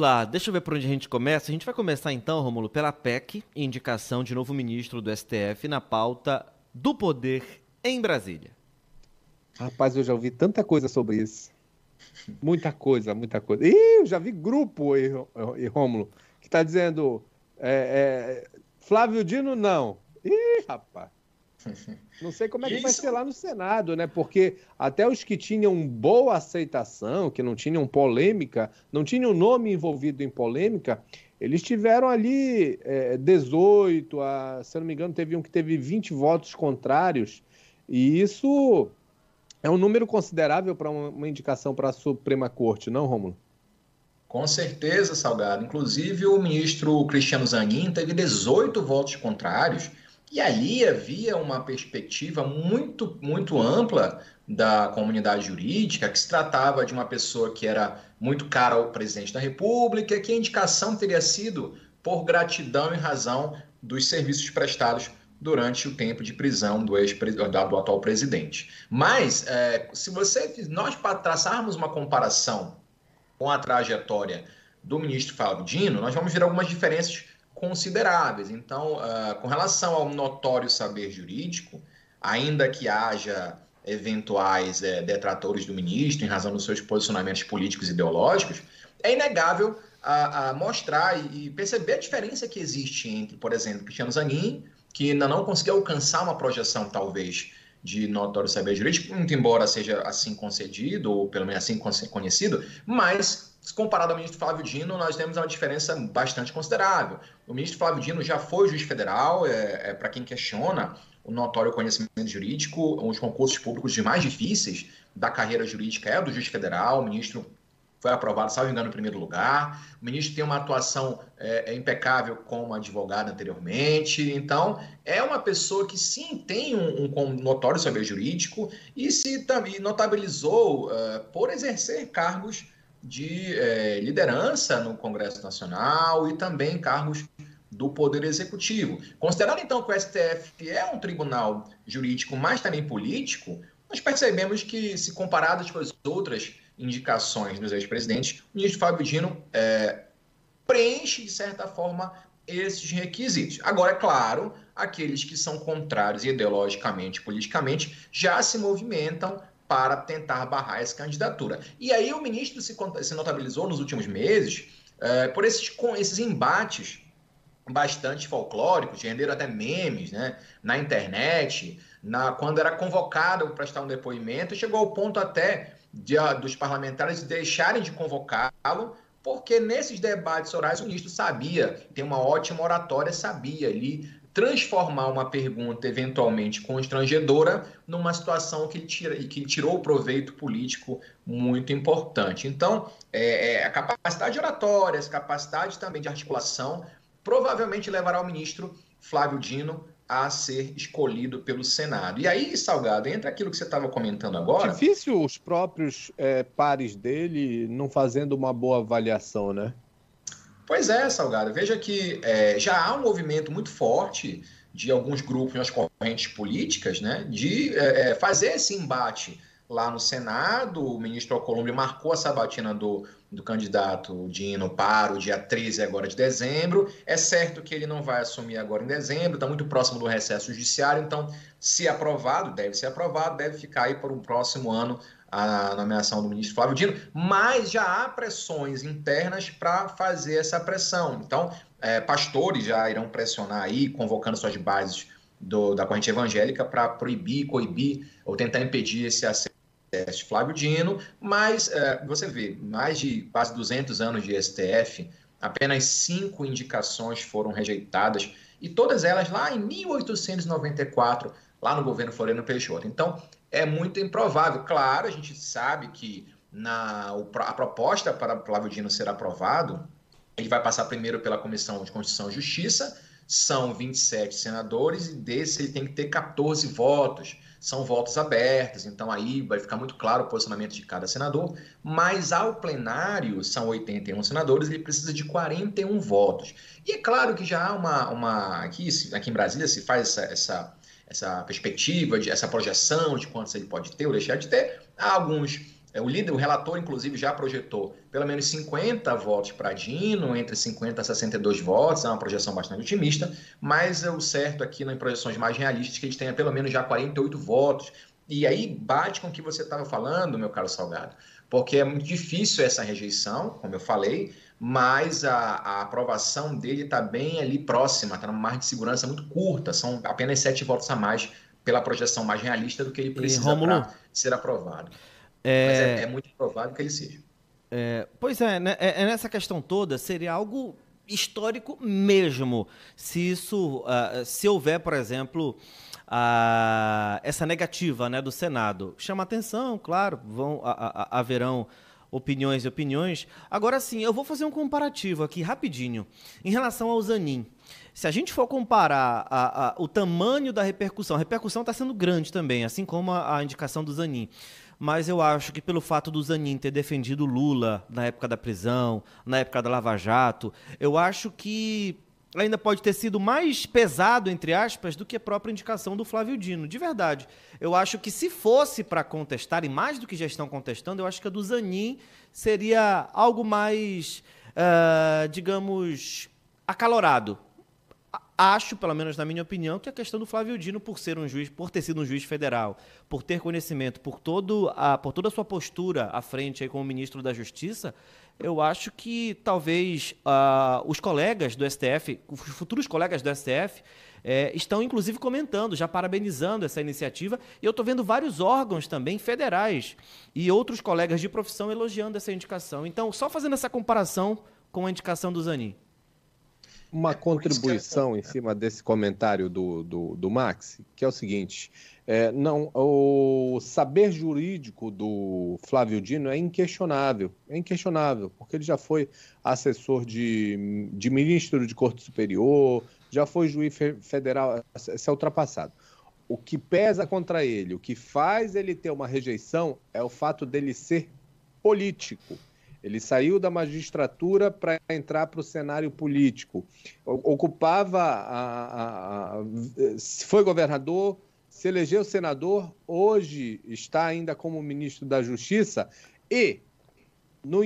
lá, deixa eu ver por onde a gente começa. A gente vai começar então, Romulo, pela PEC, indicação de novo ministro do STF na pauta do poder em Brasília. Rapaz, eu já ouvi tanta coisa sobre isso. Muita coisa, muita coisa. Ih, eu já vi grupo, e, e Rômulo, que está dizendo é, é, Flávio Dino, não. Ih, rapaz. Não sei como é que Isso. vai ser lá no Senado, né? Porque até os que tinham boa aceitação, que não tinham polêmica, não tinham nome envolvido em polêmica, eles tiveram ali é, 18, a, se eu não me engano, teve um que teve 20 votos contrários, e isso é um número considerável para uma, uma indicação para a Suprema Corte, não, Rômulo? Com certeza, Salgado. Inclusive, o ministro Cristiano Zanin teve 18 votos contrários, e ali havia uma perspectiva muito, muito ampla da comunidade jurídica, que se tratava de uma pessoa que era muito cara ao presidente da República, que a indicação teria sido por gratidão em razão dos serviços prestados durante o tempo de prisão do, ex do atual presidente. Mas, é, se você nós traçarmos uma comparação com a trajetória do ministro Flávio Dino, nós vamos ver algumas diferenças consideráveis. Então, uh, com relação ao notório saber jurídico, ainda que haja eventuais é, detratores do ministro em razão dos seus posicionamentos políticos e ideológicos, é inegável a, a mostrar e, e, perceber a diferença que existe entre, por exemplo, Cristiano Zanin, que ainda não conseguiu alcançar uma projeção, talvez, de notório saber jurídico, muito embora seja assim concedido, ou pelo menos assim conhecido, mas comparado ao ministro Flávio Dino, nós temos uma diferença bastante considerável. O ministro Flávio Dino já foi juiz federal, é, é para quem questiona o notório conhecimento jurídico, um dos concursos públicos de mais difíceis da carreira jurídica é do juiz federal, o ministro foi aprovado, salvo engano, em primeiro lugar. O ministro tem uma atuação é, é, impecável como advogado anteriormente. Então, é uma pessoa que sim tem um, um notório saber jurídico e se também notabilizou uh, por exercer cargos de é, liderança no Congresso Nacional e também cargos do Poder Executivo. Considerando então que o STF é um tribunal jurídico, mas também político, nós percebemos que, se comparados com as outras indicações dos ex-presidentes, o ministro Fábio Dino é, preenche, de certa forma, esses requisitos. Agora, é claro, aqueles que são contrários ideologicamente, politicamente, já se movimentam para tentar barrar essa candidatura. E aí o ministro se, se notabilizou nos últimos meses é, por esses, com esses embates bastante folclóricos, renderam até memes né, na internet, na, quando era convocado para prestar um depoimento, chegou ao ponto até de, dos parlamentares deixarem de convocá-lo, porque nesses debates orais o ministro sabia, tem uma ótima oratória, sabia ali transformar uma pergunta eventualmente constrangedora numa situação que, tira, que tirou proveito político muito importante. Então, é, é, a capacidade oratória, essa capacidade também de articulação, provavelmente levará o ministro Flávio Dino a ser escolhido pelo Senado. E aí, Salgado, entra aquilo que você estava comentando agora. Difícil os próprios é, pares dele não fazendo uma boa avaliação, né? Pois é, Salgado. Veja que é, já há um movimento muito forte de alguns grupos nas correntes políticas né, de é, é, fazer esse embate lá no Senado. O ministro Alcolumbre marcou a sabatina do, do candidato Dino para o dia 13 agora de dezembro. É certo que ele não vai assumir agora em dezembro, está muito próximo do recesso judiciário, então, se aprovado, deve ser aprovado, deve ficar aí para o próximo ano a nomeação do ministro Flávio Dino, mas já há pressões internas para fazer essa pressão. Então, é, pastores já irão pressionar aí, convocando suas bases do, da corrente evangélica para proibir, coibir ou tentar impedir esse acesso de Flávio Dino, mas é, você vê, mais de quase 200 anos de STF, apenas cinco indicações foram rejeitadas, e todas elas lá em 1894, lá no governo Floriano Peixoto. Então, é muito improvável. Claro, a gente sabe que na, a proposta para Flávio Dino ser aprovado, ele vai passar primeiro pela Comissão de Constituição e Justiça, são 27 senadores e desse ele tem que ter 14 votos. São votos abertos, então aí vai ficar muito claro o posicionamento de cada senador, mas ao plenário são 81 senadores, ele precisa de 41 votos. E é claro que já há uma. uma aqui, aqui em Brasília se faz essa, essa essa perspectiva, de, essa projeção de quantos ele pode ter ou deixar de ter. Há alguns é, o líder, o relator, inclusive, já projetou pelo menos 50 votos para Dino, entre 50 a 62 votos, é uma projeção bastante otimista, mas é o certo aqui nas projeções mais realistas que a gente tenha pelo menos já 48 votos. E aí bate com o que você estava falando, meu caro Salgado, porque é muito difícil essa rejeição, como eu falei, mas a, a aprovação dele está bem ali próxima, está numa margem de segurança muito curta, são apenas sete votos a mais pela projeção mais realista do que ele precisa para ser aprovado. É... Mas é, é, muito provável que ele seja. É, pois é, né, é, é, nessa questão toda, seria algo histórico mesmo, se isso, uh, se houver, por exemplo, uh, essa negativa né, do Senado. Chama atenção, claro, vão, a, a, haverão opiniões e opiniões. Agora sim, eu vou fazer um comparativo aqui rapidinho em relação ao Zanin. Se a gente for comparar a, a, o tamanho da repercussão, a repercussão está sendo grande também, assim como a, a indicação do Zanin mas eu acho que pelo fato do Zanin ter defendido Lula na época da prisão, na época da Lava Jato, eu acho que ainda pode ter sido mais pesado, entre aspas, do que a própria indicação do Flávio Dino. De verdade. Eu acho que se fosse para contestar, e mais do que já estão contestando, eu acho que a do Zanin seria algo mais, uh, digamos, acalorado acho, pelo menos na minha opinião, que a questão do Flávio Dino, por ser um juiz, por ter sido um juiz federal, por ter conhecimento, por, todo a, por toda a sua postura à frente aí como ministro da Justiça, eu acho que talvez uh, os colegas do STF, os futuros colegas do STF, é, estão inclusive comentando, já parabenizando essa iniciativa. E eu estou vendo vários órgãos também federais e outros colegas de profissão elogiando essa indicação. Então, só fazendo essa comparação com a indicação do Zanin uma é contribuição em cima desse comentário do, do, do Max, que é o seguinte: é, não, o saber jurídico do Flávio Dino é inquestionável, é inquestionável, porque ele já foi assessor de, de ministro de Corte Superior, já foi juiz federal, isso é ultrapassado. O que pesa contra ele, o que faz ele ter uma rejeição é o fato dele ser político ele saiu da magistratura para entrar para o cenário político. Ocupava, a, a, a, foi governador, se elegeu senador, hoje está ainda como ministro da Justiça e no,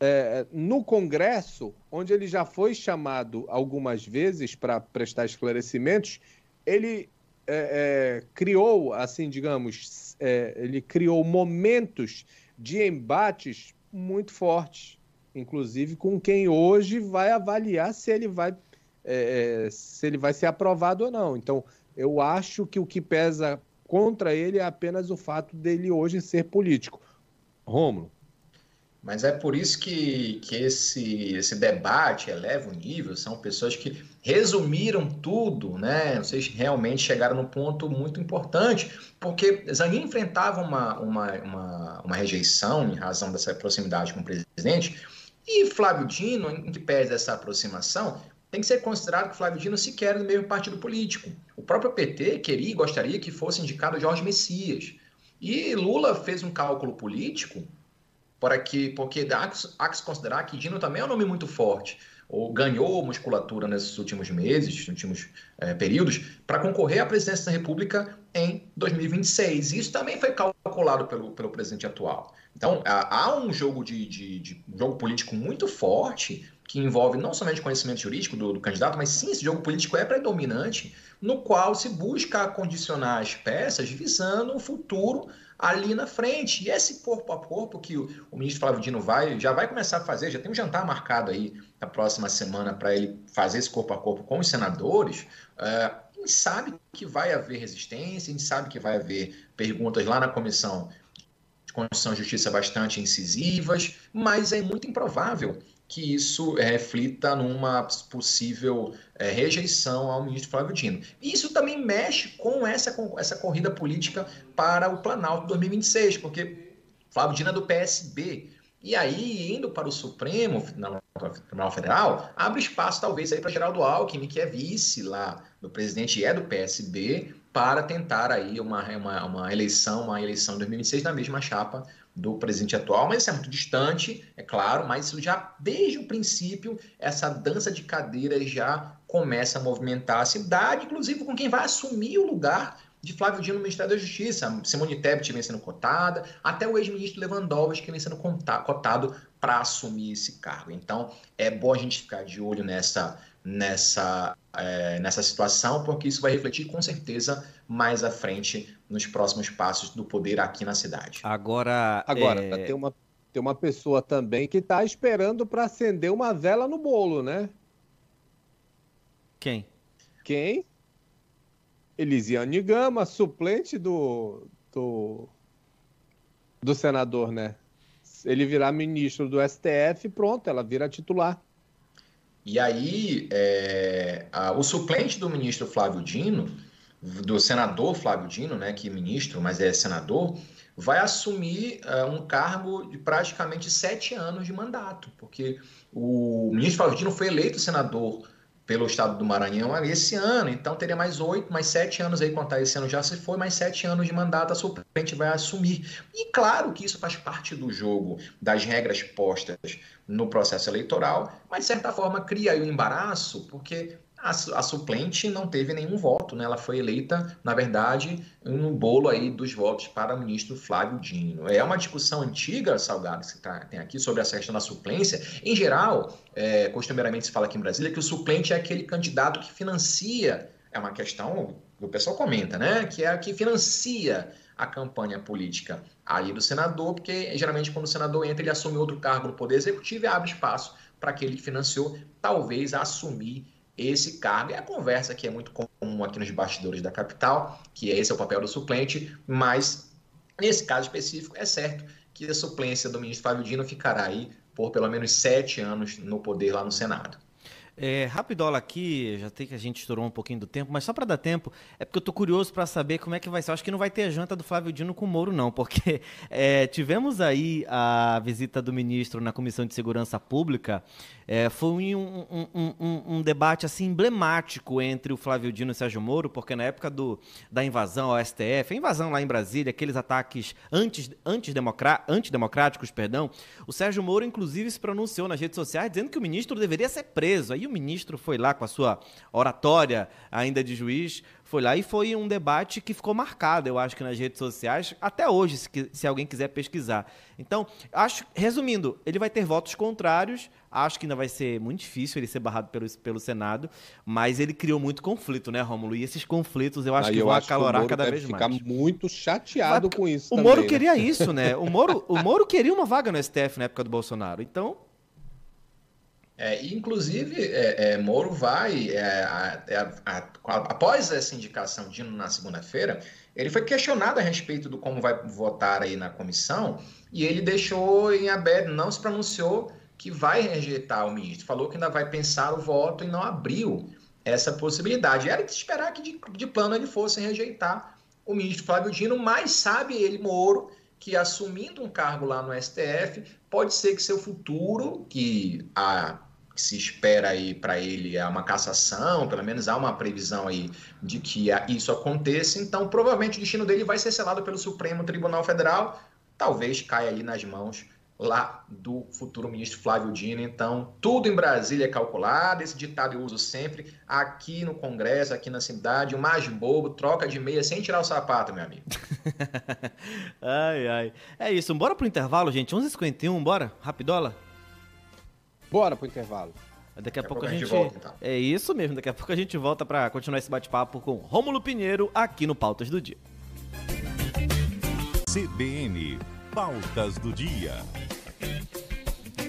é, no Congresso, onde ele já foi chamado algumas vezes para prestar esclarecimentos, ele é, é, criou, assim, digamos, é, ele criou momentos de embates muito forte, inclusive com quem hoje vai avaliar se ele vai, é, é, se ele vai ser aprovado ou não. Então, eu acho que o que pesa contra ele é apenas o fato dele hoje ser político. Rômulo. Mas é por isso que, que esse, esse debate eleva o nível, são pessoas que resumiram tudo, né? Vocês realmente chegaram num ponto muito importante, porque Zanin enfrentava uma, uma, uma, uma rejeição em razão dessa proximidade com o presidente, e Flávio Dino, em que pese essa aproximação, tem que ser considerado que Flávio Dino sequer é do mesmo partido político. O próprio PT queria e gostaria que fosse indicado Jorge Messias. E Lula fez um cálculo político para que, porque há que, há que se considerar que Dino também é um nome muito forte, ou ganhou musculatura nesses últimos meses, nesses últimos é, períodos, para concorrer à presidência da República em 2026. Isso também foi calculado pelo, pelo presidente atual. Então, há um jogo de, de, de um jogo político muito forte que envolve não somente conhecimento jurídico do, do, candidato, mas sim, esse jogo político é predominante, no qual se busca condicionar as peças visando um futuro ali na frente. E esse corpo a corpo que o, o ministro Flávio Dino vai, já vai começar a fazer, já tem um jantar marcado aí na próxima semana para ele fazer esse corpo a corpo com os senadores, é, a gente sabe que vai haver resistência, a gente sabe que vai haver perguntas lá na comissão de Constituição e Justiça bastante incisivas, mas é muito improvável que isso é, reflita numa possível é, rejeição ao ministro Flávio Dino. E isso também mexe com essa, com essa corrida política para o Planalto 2026, porque Flávio Dino é do PSB. E aí, indo para o Supremo Tribunal Federal, abre espaço talvez aí para Geraldo Alckmin, que é vice lá do presidente e é do PSB, para tentar aí uma, uma, uma eleição, uma eleição em 2026 na mesma chapa do presidente atual, mas isso é muito distante, é claro, mas isso já, desde o princípio, essa dança de cadeiras já começa a movimentar a cidade, inclusive com quem vai assumir o lugar de Flávio Dino no Ministério da Justiça. Simone Tebet vem sendo cotada, até o ex-ministro Lewandowski vem sendo cotado para assumir esse cargo. Então, é bom a gente ficar de olho nessa, nessa, é, nessa situação, porque isso vai refletir com certeza mais à frente nos próximos passos do poder aqui na cidade. Agora, Agora é... tem, uma, tem uma pessoa também que está esperando para acender uma vela no bolo, né? Quem? Quem? Elisiane Gama, suplente do, do, do senador, né? Ele virar ministro do STF, pronto, ela vira titular. E aí, é, a, o suplente do ministro Flávio Dino, do senador Flávio Dino, né, que é ministro, mas é senador, vai assumir uh, um cargo de praticamente sete anos de mandato, porque o ministro Flávio Dino foi eleito senador pelo estado do Maranhão esse ano, então teria mais oito, mais sete anos aí, contar esse ano já se foi, mais sete anos de mandato a suplente vai assumir. E claro que isso faz parte do jogo, das regras postas no processo eleitoral, mas de certa forma cria aí um embaraço, porque a, a, suplente não teve nenhum voto, né? Ela foi eleita, na verdade, no bolo aí dos votos para o ministro Flávio Dino. É uma discussão antiga, Salgado, que tá, tem aqui sobre a questão da suplência. Em geral, é, costumeiramente se fala aqui em Brasília que o suplente é aquele candidato que financia, é uma questão que o pessoal comenta, né? Que é que financia a campanha política aí do senador, porque geralmente quando o senador entra, ele assume outro cargo no Poder Executivo e abre espaço para aquele que financiou, talvez, assumir esse cargo. É a conversa que é muito comum aqui nos bastidores da capital, que esse é o papel do suplente, mas nesse caso específico é certo que a suplência do ministro Fábio Dino ficará aí por pelo menos sete anos no poder lá no Senado. É, rapidola aqui, já tem que a gente estourou um pouquinho do tempo, mas só para dar tempo, é porque eu tô curioso para saber como é que vai ser. Eu acho que não vai ter a janta do Flávio Dino com o Moro, não, porque é, tivemos aí a visita do ministro na Comissão de Segurança Pública. É, foi um, um, um, um, debate assim emblemático entre o Flávio Dino e o Sérgio Moro, porque na época do, da invasão ao STF, a invasão lá em Brasília, aqueles ataques antes, antidemocráticos, perdão, o Sérgio Moro, inclusive, se pronunciou nas redes sociais dizendo que o ministro deveria ser preso. Aí o ministro foi lá com a sua oratória ainda de juiz, foi lá e foi um debate que ficou marcado, eu acho que nas redes sociais, até hoje, se, se alguém quiser pesquisar. Então, acho, resumindo, ele vai ter votos contrários, acho que ainda vai ser muito difícil ele ser barrado pelo, pelo Senado, mas ele criou muito conflito, né, Rômulo? E esses conflitos eu acho Aí que vão acalorar cada vez mais. ficar muito chateado vai, com isso. O também, Moro né? queria isso, né? O Moro, o Moro queria uma vaga no STF na época do Bolsonaro. Então, é, inclusive, é, é, Moro vai, é, é, a, a, após essa indicação de na segunda-feira, ele foi questionado a respeito do como vai votar aí na comissão e ele deixou em aberto, não se pronunciou que vai rejeitar o ministro, falou que ainda vai pensar o voto e não abriu essa possibilidade. Era de esperar que de, de plano ele fosse rejeitar o ministro Flávio Dino, mas sabe ele, Moro, que assumindo um cargo lá no STF, pode ser que seu futuro, que a que se espera aí para ele é uma cassação, pelo menos há uma previsão aí de que isso aconteça, então provavelmente o destino dele vai ser selado pelo Supremo Tribunal Federal, talvez caia aí nas mãos lá do futuro ministro Flávio Dino. Então, tudo em Brasília é calculado, esse ditado eu uso sempre, aqui no Congresso, aqui na cidade, o mais bobo, troca de meia sem tirar o sapato, meu amigo. ai, ai. É isso, bora pro intervalo, gente, 11h51, bora? Rapidola? Bora pro intervalo. Daqui a, daqui a pouco, pouco, a gente, volta, então. É isso mesmo, daqui a pouco a gente volta para continuar esse bate-papo com Rômulo Pinheiro aqui no Pautas do Dia. CBN Pautas do Dia.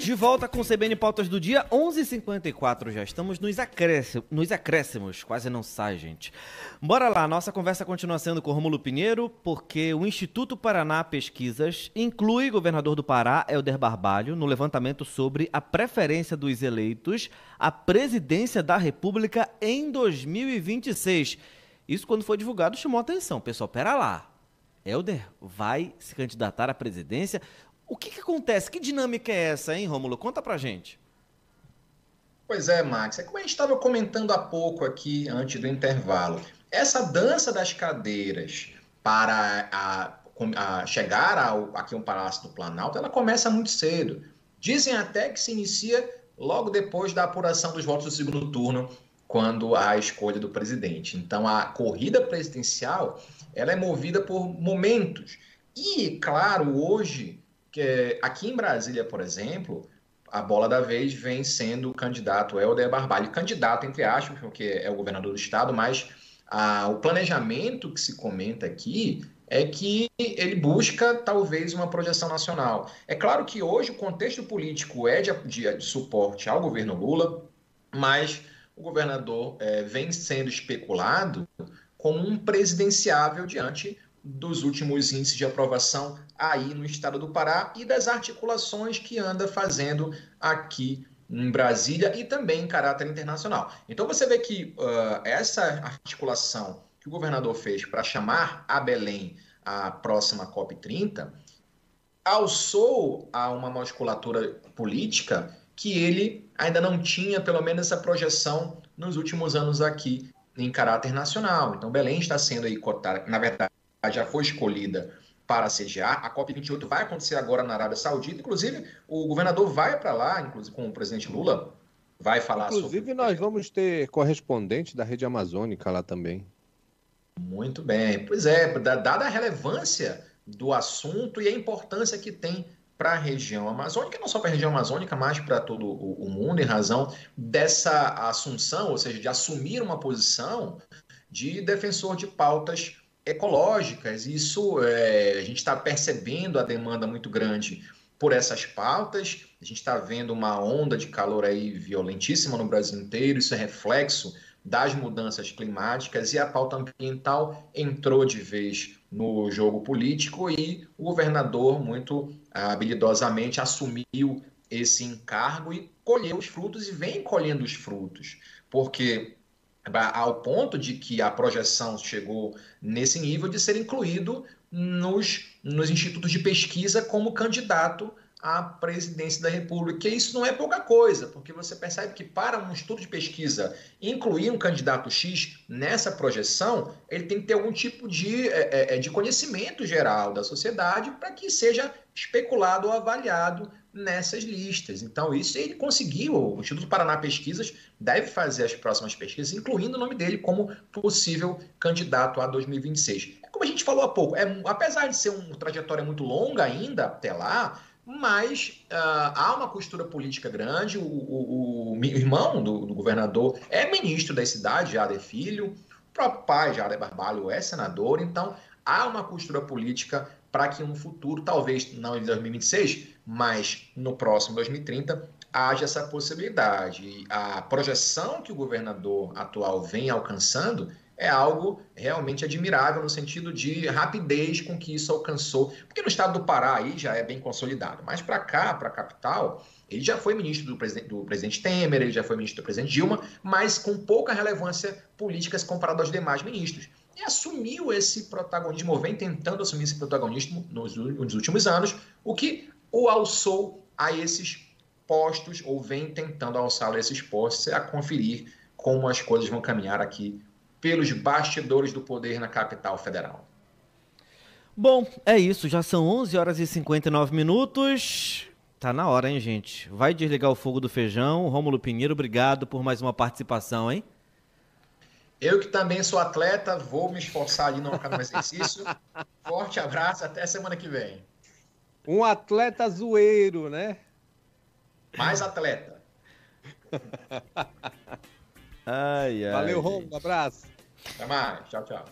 De volta com o CBN Pautas do Dia, 11:54 h 54 já estamos nos, acréscimos, nos acréscimos, quase não sai, gente. Bora lá, nossa conversa continua sendo com Romulo Pinheiro, porque o Instituto Paraná Pesquisas inclui governador do Pará, Helder Barbalho, no levantamento sobre a preferência dos eleitos à presidência da República em 2026. Isso, quando foi divulgado, chamou atenção. Pessoal, pera lá. Helder vai se candidatar à presidência. O que, que acontece? Que dinâmica é essa, hein, Rômulo? Conta pra gente. Pois é, Max. É como a gente estava comentando há pouco aqui, antes do intervalo. Essa dança das cadeiras para a, a chegar ao, aqui um Palácio do Planalto, ela começa muito cedo. Dizem até que se inicia logo depois da apuração dos votos do segundo turno quando há a escolha do presidente. Então, a corrida presidencial ela é movida por momentos. E, claro, hoje, que aqui em Brasília, por exemplo, a bola da vez vem sendo o candidato Helder Barbalho. Candidato, entre aspas, porque é o governador do estado, mas o planejamento que se comenta aqui é que ele busca talvez uma projeção nacional. É claro que hoje o contexto político é de, de, de suporte ao governo Lula, mas o governador é, vem sendo especulado como um presidenciável diante dos últimos índices de aprovação aí no estado do Pará e das articulações que anda fazendo aqui em Brasília e também em caráter internacional. Então você vê que uh, essa articulação que o governador fez para chamar a Belém a próxima COP30 alçou a uma musculatura política que ele ainda não tinha, pelo menos, essa projeção nos últimos anos aqui em caráter nacional. Então, Belém está sendo aí cotada, na verdade, já foi escolhida para sediar. A COP28 vai acontecer agora na Arábia Saudita. Inclusive, o governador vai para lá, inclusive com o presidente Lula, vai falar Inclusive, sobre... nós vamos ter correspondente da rede amazônica lá também. Muito bem. Pois é, dada a relevância do assunto e a importância que tem para a região amazônica, não só para a região amazônica, mas para todo o mundo, em razão dessa assunção, ou seja, de assumir uma posição de defensor de pautas ecológicas. Isso é, a gente está percebendo a demanda muito grande por essas pautas. A gente está vendo uma onda de calor aí violentíssima no Brasil inteiro. Isso é reflexo das mudanças climáticas e a pauta ambiental entrou de vez no jogo político e o governador muito ah, habilidosamente assumiu esse encargo e colheu os frutos e vem colhendo os frutos, porque ao ponto de que a projeção chegou nesse nível de ser incluído nos, nos institutos de pesquisa como candidato à presidência da República. E isso não é pouca coisa, porque você percebe que para um estudo de pesquisa incluir um candidato X nessa projeção, ele tem que ter algum tipo de, é, é, é de conhecimento geral da sociedade para que seja especulado ou avaliado nessas listas. Então, isso ele conseguiu. O Instituto Paraná Pesquisas deve fazer as próximas pesquisas, incluindo o nome dele como possível candidato a 2026. Como a gente falou há pouco, é, apesar de ser uma trajetória muito longa ainda até lá, mas uh, há uma costura política grande. O, o, o irmão do, do, governador é ministro da cidade, Jader Filho, o próprio pai, Jader Barbalho, é senador, então há uma costura política para que no futuro, talvez não em 2026, mas no próximo 2030, haja essa possibilidade. A projeção que o governador atual vem alcançando é algo realmente admirável no sentido de rapidez com que isso alcançou. Porque no estado do Pará aí já é bem consolidado, mas para cá, para a capital, ele já foi ministro do presidente, do presidente Temer, ele já foi ministro do presidente Dilma, mas com pouca relevância política se comparado aos demais ministros. E assumiu esse protagonismo, vem tentando assumir esse protagonismo nos, últimos anos, o que o alçou a esses postos, ou vem tentando alçá-lo a esses postos, a conferir como as coisas vão caminhar aqui pelos bastidores do poder na capital federal. Bom, é isso. Já são 11 horas e 59 minutos. Tá na hora, hein, gente? Vai desligar o fogo do feijão. Rômulo Pinheiro, obrigado por mais uma participação, hein? Eu que também sou atleta, vou me esforçar ali no no exercício. Forte abraço, até semana que vem. Um atleta zoeiro, né? Mais atleta. ai, ai. Valeu, Romulo. Um abraço. Até mais. Tchau, tchau.